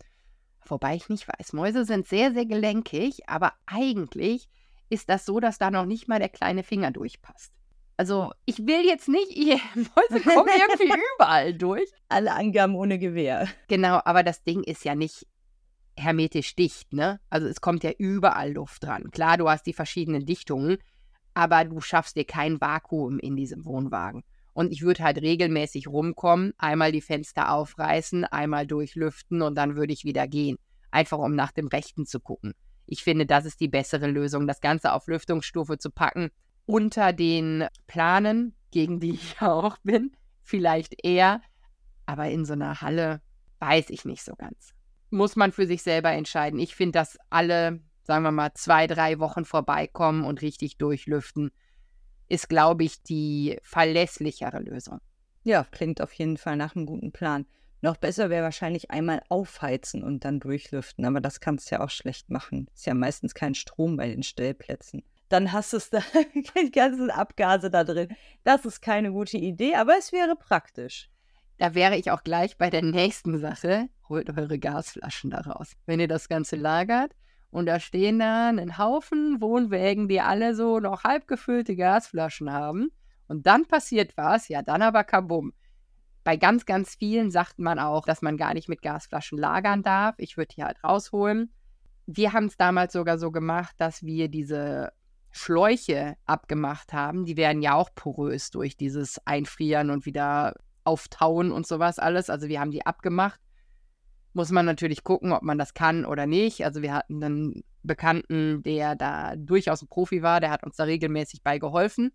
S3: wobei ich nicht weiß, Mäuse sind sehr, sehr gelenkig, aber eigentlich ist das so, dass da noch nicht mal der kleine Finger durchpasst. Also, ich will jetzt nicht, ihr <laughs> Mäuse kommen irgendwie <laughs> überall durch.
S4: Alle Angaben ohne Gewehr.
S3: Genau, aber das Ding ist ja nicht hermetisch dicht, ne? Also es kommt ja überall Luft dran. Klar, du hast die verschiedenen Dichtungen, aber du schaffst dir kein Vakuum in diesem Wohnwagen. Und ich würde halt regelmäßig rumkommen, einmal die Fenster aufreißen, einmal durchlüften und dann würde ich wieder gehen. Einfach um nach dem Rechten zu gucken. Ich finde, das ist die bessere Lösung, das Ganze auf Lüftungsstufe zu packen. Unter den Planen, gegen die ich <laughs> auch bin, vielleicht eher. Aber in so einer Halle weiß ich nicht so ganz muss man für sich selber entscheiden. Ich finde, dass alle, sagen wir mal, zwei, drei Wochen vorbeikommen und richtig durchlüften, ist, glaube ich, die verlässlichere Lösung.
S4: Ja, klingt auf jeden Fall nach einem guten Plan. Noch besser wäre wahrscheinlich einmal aufheizen und dann durchlüften, aber das kannst du ja auch schlecht machen. Ist ja meistens kein Strom bei den Stellplätzen. Dann hast du da <laughs> die ganzen Abgase da drin. Das ist keine gute Idee, aber es wäre praktisch.
S3: Da wäre ich auch gleich bei der nächsten Sache. Holt eure Gasflaschen da raus. Wenn ihr das Ganze lagert und da stehen dann ein Haufen Wohnwägen, die alle so noch halb gefüllte Gasflaschen haben und dann passiert was, ja, dann aber kabum. Bei ganz, ganz vielen sagt man auch, dass man gar nicht mit Gasflaschen lagern darf. Ich würde die halt rausholen. Wir haben es damals sogar so gemacht, dass wir diese Schläuche abgemacht haben. Die werden ja auch porös durch dieses Einfrieren und wieder auftauen und sowas alles. Also wir haben die abgemacht. Muss man natürlich gucken, ob man das kann oder nicht. Also wir hatten einen Bekannten, der da durchaus ein Profi war, der hat uns da regelmäßig bei geholfen.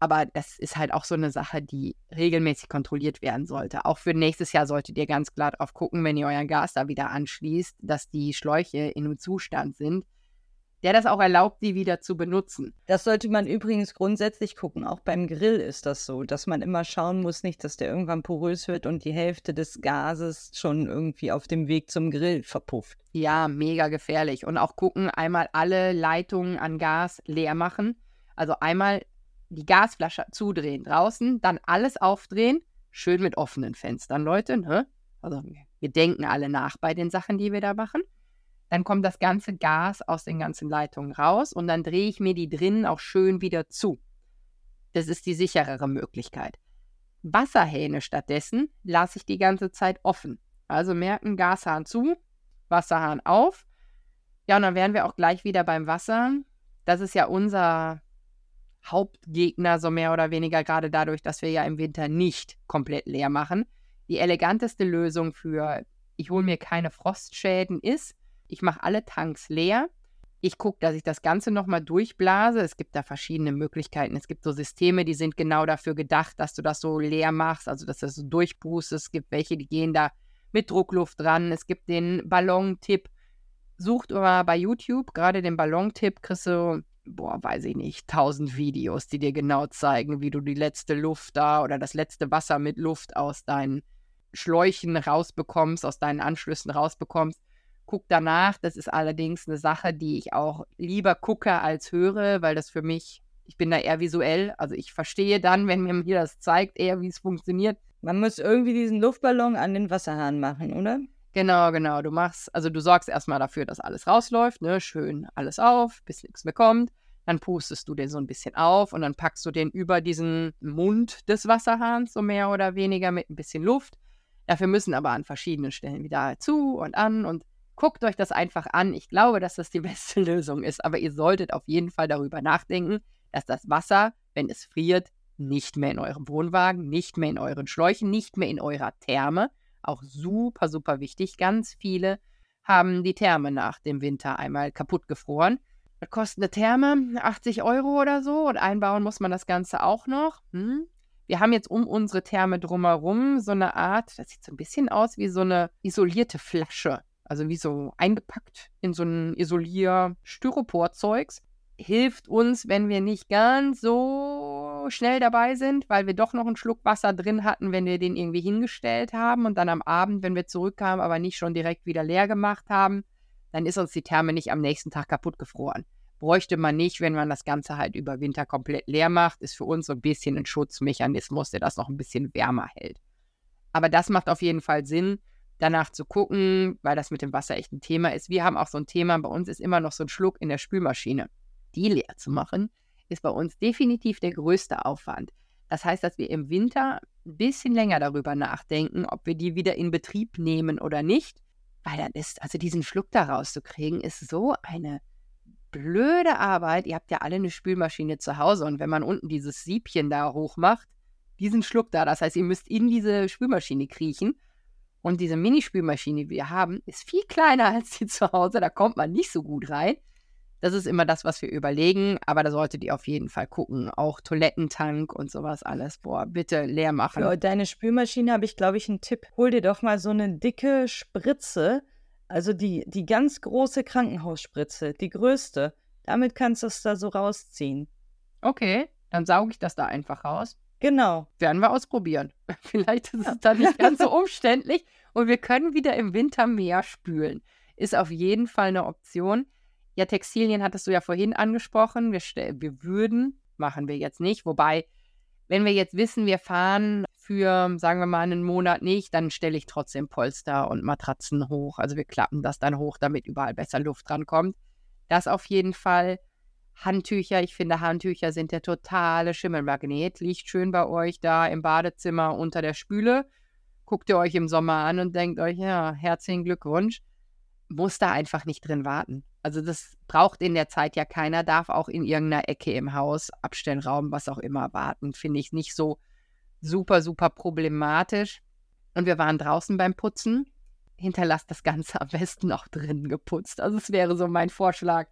S3: Aber das ist halt auch so eine Sache, die regelmäßig kontrolliert werden sollte. Auch für nächstes Jahr solltet ihr ganz klar drauf gucken, wenn ihr euren Gas da wieder anschließt, dass die Schläuche in einem Zustand sind, der das auch erlaubt, die wieder zu benutzen.
S4: Das sollte man übrigens grundsätzlich gucken. Auch beim Grill ist das so, dass man immer schauen muss, nicht, dass der irgendwann porös wird und die Hälfte des Gases schon irgendwie auf dem Weg zum Grill verpufft.
S3: Ja, mega gefährlich. Und auch gucken, einmal alle Leitungen an Gas leer machen. Also einmal die Gasflasche zudrehen draußen, dann alles aufdrehen, schön mit offenen Fenstern, Leute. Ne? Also wir denken alle nach bei den Sachen, die wir da machen. Dann kommt das ganze Gas aus den ganzen Leitungen raus und dann drehe ich mir die drinnen auch schön wieder zu. Das ist die sicherere Möglichkeit. Wasserhähne stattdessen lasse ich die ganze Zeit offen. Also merken, Gashahn zu, Wasserhahn auf. Ja, und dann wären wir auch gleich wieder beim Wasser. Das ist ja unser Hauptgegner, so mehr oder weniger, gerade dadurch, dass wir ja im Winter nicht komplett leer machen. Die eleganteste Lösung für, ich hole mir keine Frostschäden ist, ich mache alle Tanks leer. Ich gucke, dass ich das Ganze nochmal durchblase. Es gibt da verschiedene Möglichkeiten. Es gibt so Systeme, die sind genau dafür gedacht, dass du das so leer machst, also dass du das so durchpustest. Es gibt welche, die gehen da mit Druckluft dran. Es gibt den Ballon-Tipp. Sucht mal bei YouTube, gerade den Ballon-Tipp, kriegst du, boah, weiß ich nicht, tausend Videos, die dir genau zeigen, wie du die letzte Luft da oder das letzte Wasser mit Luft aus deinen Schläuchen rausbekommst, aus deinen Anschlüssen rausbekommst gucke danach. Das ist allerdings eine Sache, die ich auch lieber gucke als höre, weil das für mich, ich bin da eher visuell. Also ich verstehe dann, wenn mir hier das zeigt, eher, wie es funktioniert.
S4: Man muss irgendwie diesen Luftballon an den Wasserhahn machen, oder?
S3: Genau, genau. Du machst, also du sorgst erstmal dafür, dass alles rausläuft, ne? Schön alles auf, bis nichts mehr kommt. Dann pustest du den so ein bisschen auf und dann packst du den über diesen Mund des Wasserhahns, so mehr oder weniger, mit ein bisschen Luft. Dafür müssen aber an verschiedenen Stellen wieder zu und an und Guckt euch das einfach an. Ich glaube, dass das die <laughs> beste Lösung ist. Aber ihr solltet auf jeden Fall darüber nachdenken, dass das Wasser, wenn es friert, nicht mehr in eurem Wohnwagen, nicht mehr in euren Schläuchen, nicht mehr in eurer Therme. Auch super, super wichtig. Ganz viele haben die Therme nach dem Winter einmal kaputt gefroren. Das kostet eine Therme 80 Euro oder so und einbauen muss man das Ganze auch noch. Hm. Wir haben jetzt um unsere Therme drumherum so eine Art, das sieht so ein bisschen aus wie so eine isolierte Flasche. Also wie so eingepackt in so ein Isolier-Styropor-Zeugs. Hilft uns, wenn wir nicht ganz so schnell dabei sind, weil wir doch noch einen Schluck Wasser drin hatten, wenn wir den irgendwie hingestellt haben und dann am Abend, wenn wir zurückkamen, aber nicht schon direkt wieder leer gemacht haben, dann ist uns die Therme nicht am nächsten Tag kaputt gefroren. Bräuchte man nicht, wenn man das Ganze halt über Winter komplett leer macht. Ist für uns so ein bisschen ein Schutzmechanismus, der das noch ein bisschen wärmer hält. Aber das macht auf jeden Fall Sinn, danach zu gucken, weil das mit dem Wasser echt ein Thema ist. Wir haben auch so ein Thema, bei uns ist immer noch so ein Schluck in der Spülmaschine. Die leer zu machen, ist bei uns definitiv der größte Aufwand. Das heißt, dass wir im Winter ein bisschen länger darüber nachdenken, ob wir die wieder in Betrieb nehmen oder nicht. Weil dann ist, also diesen Schluck da rauszukriegen, ist so eine blöde Arbeit. Ihr habt ja alle eine Spülmaschine zu Hause und wenn man unten dieses Siebchen da hoch macht, diesen Schluck da, das heißt, ihr müsst in diese Spülmaschine kriechen. Und diese Minispülmaschine, die wir haben, ist viel kleiner <laughs> als die zu Hause. Da kommt man nicht so gut rein. Das ist immer das, was wir überlegen, aber da solltet ihr auf jeden Fall gucken. Auch Toilettentank und sowas alles. Boah, bitte leer machen.
S4: Für deine Spülmaschine habe ich, glaube ich, einen Tipp. Hol dir doch mal so eine dicke Spritze, also die, die ganz große Krankenhausspritze, die größte. Damit kannst du es da so rausziehen.
S3: Okay, dann sauge ich das da einfach raus.
S4: Genau.
S3: Werden wir ausprobieren. <laughs> Vielleicht ist es dann nicht ganz so <laughs> umständlich und wir können wieder im Winter mehr spülen. Ist auf jeden Fall eine Option. Ja, Textilien hattest du ja vorhin angesprochen. Wir, wir würden, machen wir jetzt nicht. Wobei, wenn wir jetzt wissen, wir fahren für, sagen wir mal, einen Monat nicht, dann stelle ich trotzdem Polster und Matratzen hoch. Also wir klappen das dann hoch, damit überall besser Luft drankommt. Das auf jeden Fall. Handtücher, ich finde, Handtücher sind der totale Schimmelmagnet. Liegt schön bei euch da im Badezimmer unter der Spüle. Guckt ihr euch im Sommer an und denkt euch, ja, herzlichen Glückwunsch. Muss da einfach nicht drin warten. Also das braucht in der Zeit ja keiner, darf auch in irgendeiner Ecke im Haus, Abstellraum, was auch immer warten. Finde ich nicht so super, super problematisch. Und wir waren draußen beim Putzen. Hinterlasst das Ganze am besten auch drinnen geputzt. Also es wäre so mein Vorschlag,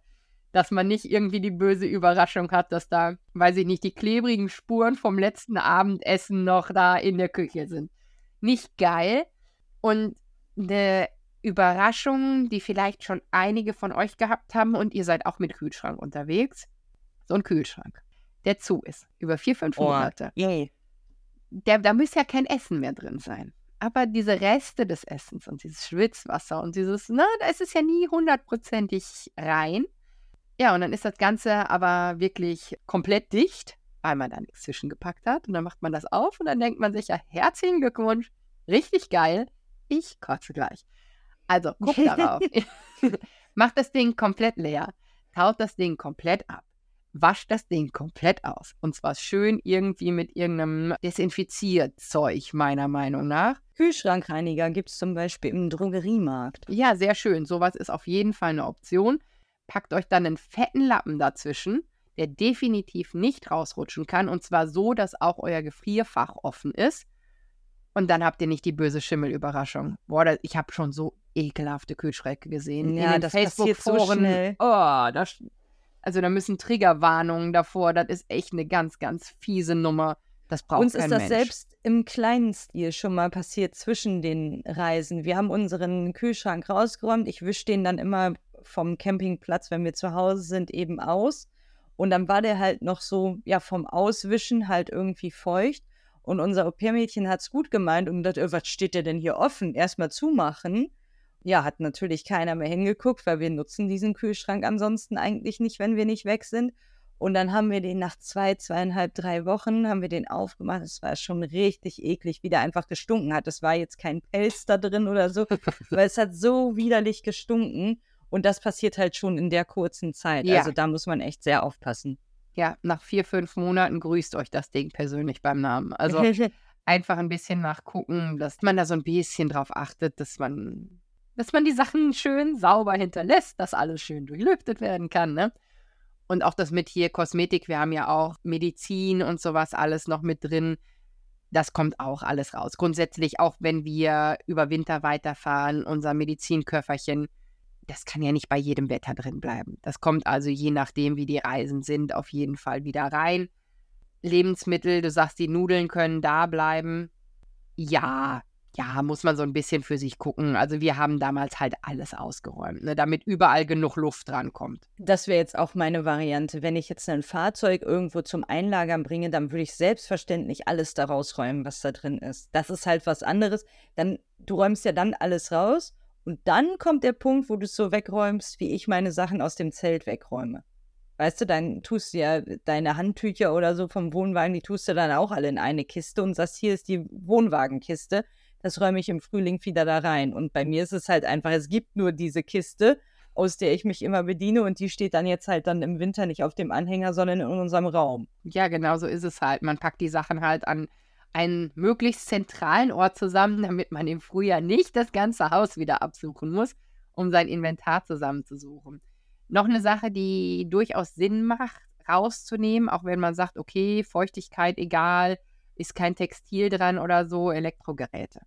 S3: dass man nicht irgendwie die böse Überraschung hat, dass da, weiß ich nicht, die klebrigen Spuren vom letzten Abendessen noch da in der Küche sind. Nicht geil. Und eine Überraschungen, die vielleicht schon einige von euch gehabt haben und ihr seid auch mit Kühlschrank unterwegs. So ein Kühlschrank, der zu ist, über vier, fünf oh, Monate. Yay. Der, da muss ja kein Essen mehr drin sein. Aber diese Reste des Essens und dieses Schwitzwasser und dieses, na, ist es ja nie hundertprozentig rein. Ja, und dann ist das Ganze aber wirklich komplett dicht, weil man da nichts zwischengepackt hat. Und dann macht man das auf und dann denkt man sich ja, herzlichen Glückwunsch, richtig geil, ich kotze gleich. Also, guck darauf. <laughs> Macht das Ding komplett leer. Taut das Ding komplett ab. Wascht das Ding komplett aus. Und zwar schön irgendwie mit irgendeinem Desinfizierzeug, meiner Meinung nach.
S4: Kühlschrankreiniger gibt es zum Beispiel im Drogeriemarkt.
S3: Ja, sehr schön. Sowas ist auf jeden Fall eine Option. Packt euch dann einen fetten Lappen dazwischen, der definitiv nicht rausrutschen kann. Und zwar so, dass auch euer Gefrierfach offen ist. Und dann habt ihr nicht die böse Schimmelüberraschung. Boah, ich habe schon so ekelhafte Kühlschränke gesehen.
S4: Ja, das passiert so schnell.
S3: Oh, das, also da müssen Triggerwarnungen davor. Das ist echt eine ganz, ganz fiese Nummer. Das braucht
S4: Uns ist das
S3: Mensch.
S4: selbst im kleinen Stil schon mal passiert zwischen den Reisen. Wir haben unseren Kühlschrank rausgeräumt. Ich wische den dann immer vom Campingplatz, wenn wir zu Hause sind, eben aus. Und dann war der halt noch so, ja, vom Auswischen halt irgendwie feucht. Und unser Au-pair-Mädchen hat es gut gemeint und gedacht, was steht der denn hier offen? Erstmal zumachen ja, hat natürlich keiner mehr hingeguckt, weil wir nutzen diesen Kühlschrank ansonsten eigentlich nicht, wenn wir nicht weg sind. Und dann haben wir den nach zwei, zweieinhalb, drei Wochen, haben wir den aufgemacht. Es war schon richtig eklig, wie der einfach gestunken hat. Es war jetzt kein Pelz da drin oder so, <laughs> weil es hat so widerlich gestunken. Und das passiert halt schon in der kurzen Zeit. Ja. Also da muss man echt sehr aufpassen.
S3: Ja, nach vier, fünf Monaten grüßt euch das Ding persönlich beim Namen. Also <laughs> einfach ein bisschen nachgucken, dass man da so ein bisschen drauf achtet, dass man dass man die Sachen schön sauber hinterlässt, dass alles schön durchlüftet werden kann, ne? Und auch das mit hier Kosmetik, wir haben ja auch Medizin und sowas alles noch mit drin. Das kommt auch alles raus. Grundsätzlich, auch wenn wir über Winter weiterfahren, unser Medizinköfferchen, das kann ja nicht bei jedem Wetter drin bleiben. Das kommt also je nachdem, wie die Reisen sind, auf jeden Fall wieder rein. Lebensmittel, du sagst, die Nudeln können da bleiben. Ja, ja, muss man so ein bisschen für sich gucken. Also wir haben damals halt alles ausgeräumt, ne, damit überall genug Luft drankommt.
S4: Das wäre jetzt auch meine Variante. Wenn ich jetzt ein Fahrzeug irgendwo zum Einlagern bringe, dann würde ich selbstverständlich alles da rausräumen, was da drin ist. Das ist halt was anderes. Dann, du räumst ja dann alles raus und dann kommt der Punkt, wo du es so wegräumst, wie ich meine Sachen aus dem Zelt wegräume. weißt du, dann tust du ja deine Handtücher oder so vom Wohnwagen, die tust du dann auch alle in eine Kiste und sagst, hier ist die Wohnwagenkiste. Das räume ich im Frühling wieder da rein. Und bei mir ist es halt einfach, es gibt nur diese Kiste, aus der ich mich immer bediene und die steht dann jetzt halt dann im Winter nicht auf dem Anhänger, sondern in unserem Raum.
S3: Ja, genau so ist es halt. Man packt die Sachen halt an einen möglichst zentralen Ort zusammen, damit man im Frühjahr nicht das ganze Haus wieder absuchen muss, um sein Inventar zusammenzusuchen. Noch eine Sache, die durchaus Sinn macht, rauszunehmen, auch wenn man sagt, okay, Feuchtigkeit egal, ist kein Textil dran oder so, Elektrogeräte.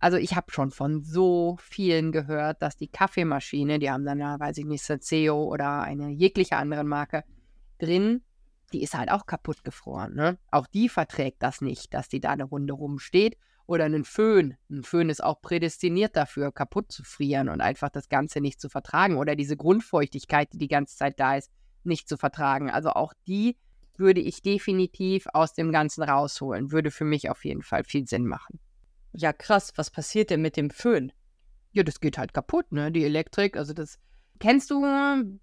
S3: Also ich habe schon von so vielen gehört, dass die Kaffeemaschine, die haben dann ja, weiß ich nicht, Senseo oder eine jegliche andere Marke drin, die ist halt auch kaputt gefroren. Ne? Auch die verträgt das nicht, dass die da eine Runde rumsteht. Oder einen Föhn. Ein Föhn ist auch prädestiniert dafür, kaputt zu frieren und einfach das Ganze nicht zu vertragen. Oder diese Grundfeuchtigkeit, die die ganze Zeit da ist, nicht zu vertragen. Also auch die würde ich definitiv aus dem Ganzen rausholen. Würde für mich auf jeden Fall viel Sinn machen.
S4: Ja, krass. Was passiert denn mit dem Föhn?
S3: Ja, das geht halt kaputt, ne? Die Elektrik, also das Kennst du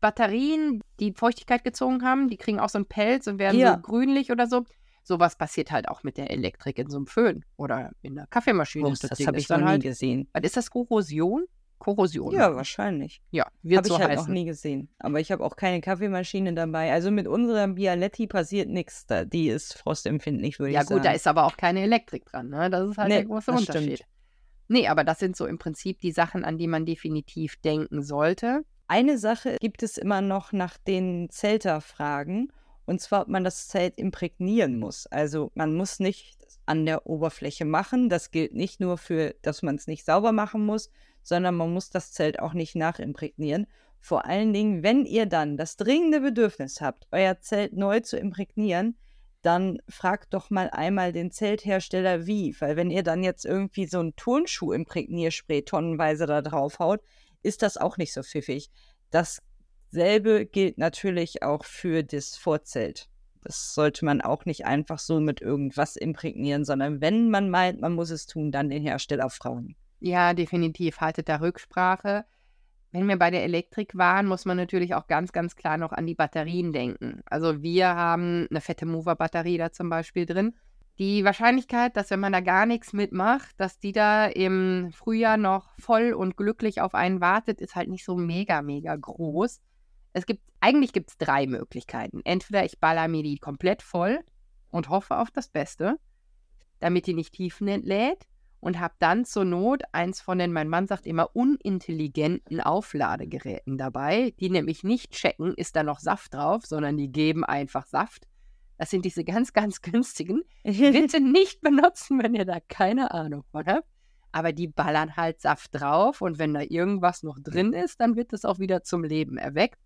S3: Batterien, die Feuchtigkeit gezogen haben? Die kriegen auch so einen Pelz und werden ja. so grünlich oder so. Sowas passiert halt auch mit der Elektrik in so einem Föhn oder in der Kaffeemaschine.
S4: Oh, das, das habe ich noch halt, nie gesehen.
S3: Was ist das Korrosion? Korrosion.
S4: Ja, wahrscheinlich.
S3: Ja,
S4: wird hab so ich halt heißen. noch nie gesehen. Aber ich habe auch keine Kaffeemaschine dabei. Also mit unserer Bialetti passiert nichts. Die ist frostempfindlich, würde
S3: ja,
S4: ich sagen.
S3: Ja gut, da ist aber auch keine Elektrik dran. Ne? Das ist halt nee, der große Unterschied. Stimmt. Nee, aber das sind so im Prinzip die Sachen, an die man definitiv denken sollte.
S4: Eine Sache gibt es immer noch nach den Zelter-Fragen, und zwar, ob man das Zelt imprägnieren muss. Also man muss nicht an der Oberfläche machen. Das gilt nicht nur für, dass man es nicht sauber machen muss, sondern man muss das Zelt auch nicht nachimprägnieren. Vor allen Dingen, wenn ihr dann das dringende Bedürfnis habt, euer Zelt neu zu imprägnieren, dann fragt doch mal einmal den Zelthersteller wie. Weil wenn ihr dann jetzt irgendwie so einen Turnschuh-Imprägnierspray tonnenweise da drauf haut, ist das auch nicht so pfiffig. Dasselbe gilt natürlich auch für das Vorzelt. Das sollte man auch nicht einfach so mit irgendwas imprägnieren, sondern wenn man meint, man muss es tun, dann den Hersteller fragen.
S3: Ja, definitiv. Haltet da Rücksprache. Wenn wir bei der Elektrik waren, muss man natürlich auch ganz, ganz klar noch an die Batterien denken. Also wir haben eine fette Mover-Batterie da zum Beispiel drin die Wahrscheinlichkeit, dass wenn man da gar nichts mitmacht, dass die da im Frühjahr noch voll und glücklich auf einen wartet, ist halt nicht so mega, mega groß. Es gibt, eigentlich gibt es drei Möglichkeiten. Entweder ich baller mir die komplett voll und hoffe auf das Beste, damit die nicht tiefen entlädt und habe dann zur Not eins von den, mein Mann sagt immer, unintelligenten Aufladegeräten dabei, die nämlich nicht checken, ist da noch Saft drauf, sondern die geben einfach Saft das sind diese ganz, ganz <laughs> günstigen. Bitte <laughs> nicht benutzen, wenn ihr da keine Ahnung von habt. Aber die ballern halt Saft drauf und wenn da irgendwas noch drin ist, dann wird es auch wieder zum Leben erweckt.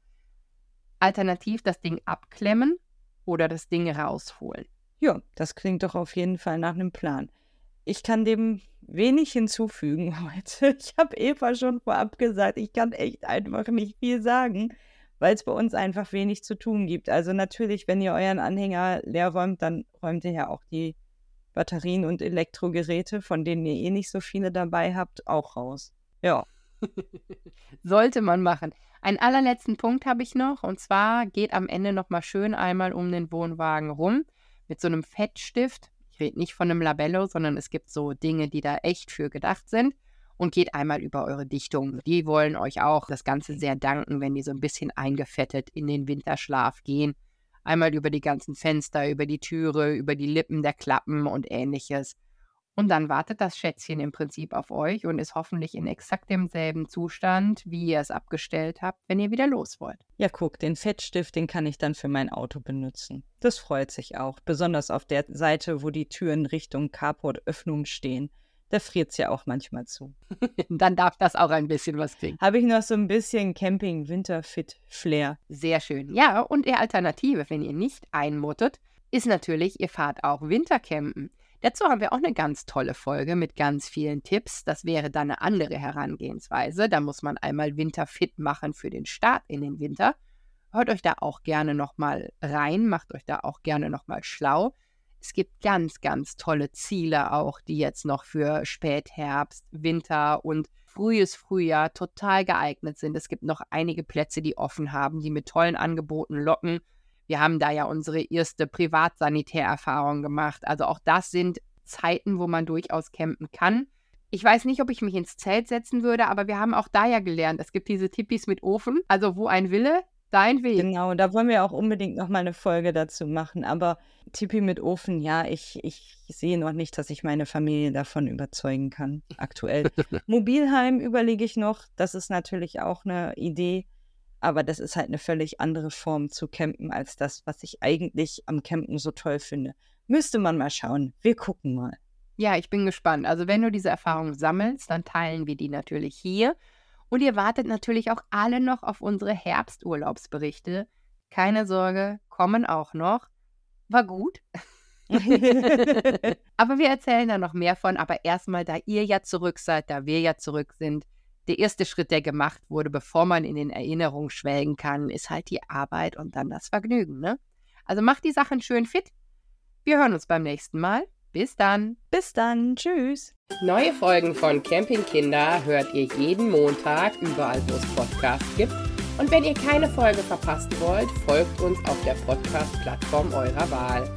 S3: Alternativ das Ding abklemmen oder das Ding rausholen.
S4: Ja, das klingt doch auf jeden Fall nach einem Plan. Ich kann dem wenig hinzufügen <laughs> heute. Ich habe Eva schon vorab gesagt, ich kann echt einfach nicht viel sagen weil es bei uns einfach wenig zu tun gibt. Also natürlich, wenn ihr euren Anhänger leer räumt, dann räumt ihr ja auch die Batterien und Elektrogeräte, von denen ihr eh nicht so viele dabei habt, auch raus. Ja. <laughs>
S3: Sollte man machen. Einen allerletzten Punkt habe ich noch und zwar geht am Ende nochmal schön einmal um den Wohnwagen rum mit so einem Fettstift. Ich rede nicht von einem Labello, sondern es gibt so Dinge, die da echt für gedacht sind und geht einmal über eure Dichtung. Die wollen euch auch das Ganze sehr danken, wenn die so ein bisschen eingefettet in den Winterschlaf gehen. Einmal über die ganzen Fenster, über die Türe, über die Lippen der Klappen und ähnliches. Und dann wartet das Schätzchen im Prinzip auf euch und ist hoffentlich in exakt demselben Zustand, wie ihr es abgestellt habt, wenn ihr wieder los wollt.
S4: Ja, guck, den Fettstift, den kann ich dann für mein Auto benutzen. Das freut sich auch, besonders auf der Seite, wo die Türen Richtung Carport-Öffnung stehen da friert es ja auch manchmal zu. <laughs>
S3: Dann darf das auch ein bisschen was kriegen.
S4: Habe ich noch so ein bisschen Camping-Winterfit-Flair.
S3: Sehr schön. Ja, und die Alternative, wenn ihr nicht einmuttet, ist natürlich, ihr fahrt auch Wintercampen. Dazu haben wir auch eine ganz tolle Folge mit ganz vielen Tipps. Das wäre dann eine andere Herangehensweise. Da muss man einmal Winterfit machen für den Start in den Winter. Hört euch da auch gerne nochmal rein, macht euch da auch gerne nochmal schlau. Es gibt ganz, ganz tolle Ziele auch, die jetzt noch für Spätherbst, Winter und frühes Frühjahr total geeignet sind. Es gibt noch einige Plätze, die offen haben, die mit tollen Angeboten locken. Wir haben da ja unsere erste Privatsanitärerfahrung gemacht. Also auch das sind Zeiten, wo man durchaus campen kann. Ich weiß nicht, ob ich mich ins Zelt setzen würde, aber wir haben auch da ja gelernt, es gibt diese Tippis mit Ofen. Also wo ein Wille, dein Weg.
S4: Genau, da wollen wir auch unbedingt noch mal eine Folge dazu machen. Aber Tipi mit Ofen, ja, ich, ich sehe noch nicht, dass ich meine Familie davon überzeugen kann, aktuell. <laughs> Mobilheim überlege ich noch, das ist natürlich auch eine Idee. Aber das ist halt eine völlig andere Form zu campen als das, was ich eigentlich am Campen so toll finde. Müsste man mal schauen. Wir gucken mal.
S3: Ja, ich bin gespannt. Also wenn du diese Erfahrung sammelst, dann teilen wir die natürlich hier. Und ihr wartet natürlich auch alle noch auf unsere Herbsturlaubsberichte. Keine Sorge, kommen auch noch. War gut. <laughs> aber wir erzählen da noch mehr von. Aber erstmal, da ihr ja zurück seid, da wir ja zurück sind, der erste Schritt, der gemacht wurde, bevor man in den Erinnerungen schwelgen kann, ist halt die Arbeit und dann das Vergnügen. Ne? Also macht die Sachen schön fit. Wir hören uns beim nächsten Mal. Bis dann.
S4: Bis dann. Tschüss.
S1: Neue Folgen von Camping Kinder hört ihr jeden Montag überall, wo es Podcasts gibt. Und wenn ihr keine Folge verpassen wollt, folgt uns auf der Podcast-Plattform eurer Wahl.